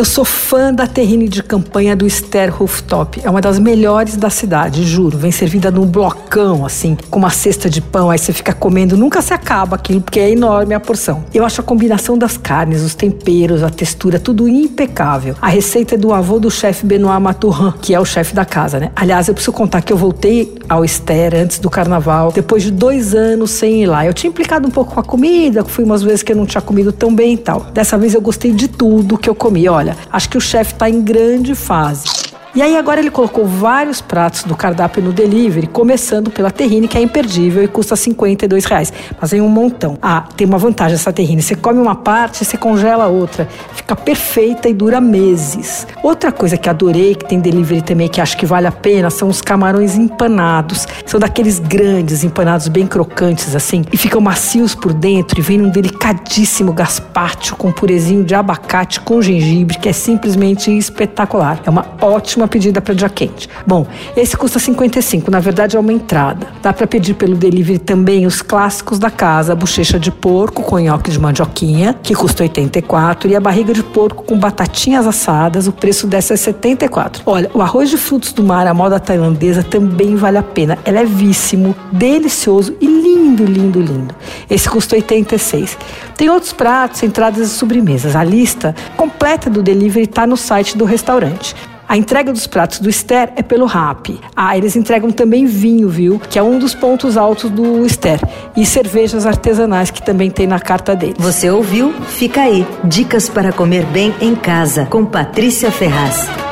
Eu sou fã da terrine de campanha do Ster Rooftop. É uma das melhores da cidade, juro. Vem servida num blocão, assim, com uma cesta de pão. Aí você fica comendo, nunca se acaba aquilo, porque é enorme a porção. Eu acho a combinação das carnes, os temperos, a textura, tudo impecável. A receita é do avô do chefe Benoit Maturin, que é o chefe da casa, né? Aliás, eu preciso contar que eu voltei ao Ster antes do carnaval, depois de dois anos sem ir lá. Eu tinha implicado um pouco com a comida, fui umas vezes que eu não tinha comido tão bem e tal. Dessa vez eu gostei de tudo que eu comi. Olha, acho que o chefe está em grande fase. E aí agora ele colocou vários pratos do cardápio no delivery, começando pela terrine, que é imperdível e custa 52 reais. Mas vem um montão. Ah, tem uma vantagem essa terrine. Você come uma parte, você congela outra. Fica perfeita e dura meses. Outra coisa que adorei, que tem delivery também, que acho que vale a pena, são os camarões empanados. São daqueles grandes, empanados bem crocantes assim, e ficam macios por dentro e vem num delicadíssimo gaspacho com purezinho de abacate com gengibre, que é simplesmente espetacular. É uma ótima uma pedida para dia quente. Bom, esse custa 55, na verdade é uma entrada. Dá para pedir pelo delivery também os clássicos da casa, a bochecha de porco com nhoque de mandioquinha, que custa 84, e a barriga de porco com batatinhas assadas, o preço dessa é 74. Olha, o arroz de frutos do mar, a moda tailandesa, também vale a pena. É levíssimo, delicioso e lindo, lindo, lindo. Esse custa 86. Tem outros pratos, entradas e sobremesas. A lista completa do delivery está no site do restaurante. A entrega dos pratos do Ster é pelo RAP. Ah, eles entregam também vinho, viu? Que é um dos pontos altos do Ster. E cervejas artesanais que também tem na carta dele. Você ouviu? Fica aí. Dicas para comer bem em casa com Patrícia Ferraz.